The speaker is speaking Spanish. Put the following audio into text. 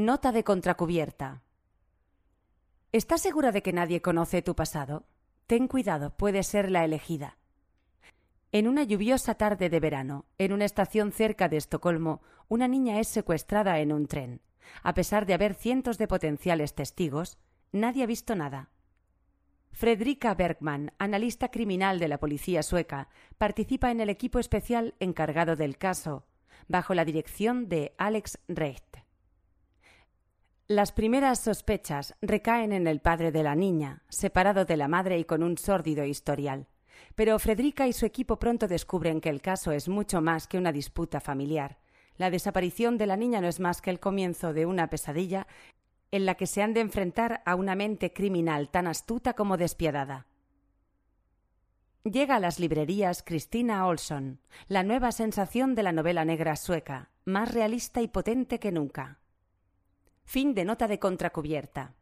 Nota de contracubierta. ¿Estás segura de que nadie conoce tu pasado? Ten cuidado, puede ser la elegida. En una lluviosa tarde de verano, en una estación cerca de Estocolmo, una niña es secuestrada en un tren. A pesar de haber cientos de potenciales testigos, nadie ha visto nada. Fredrika Bergman, analista criminal de la policía sueca, participa en el equipo especial encargado del caso, bajo la dirección de Alex Recht. Las primeras sospechas recaen en el padre de la niña, separado de la madre y con un sórdido historial. Pero Fredrika y su equipo pronto descubren que el caso es mucho más que una disputa familiar. La desaparición de la niña no es más que el comienzo de una pesadilla en la que se han de enfrentar a una mente criminal tan astuta como despiadada. Llega a las librerías Christina Olson, la nueva sensación de la novela negra sueca, más realista y potente que nunca. Fin de nota de contracubierta.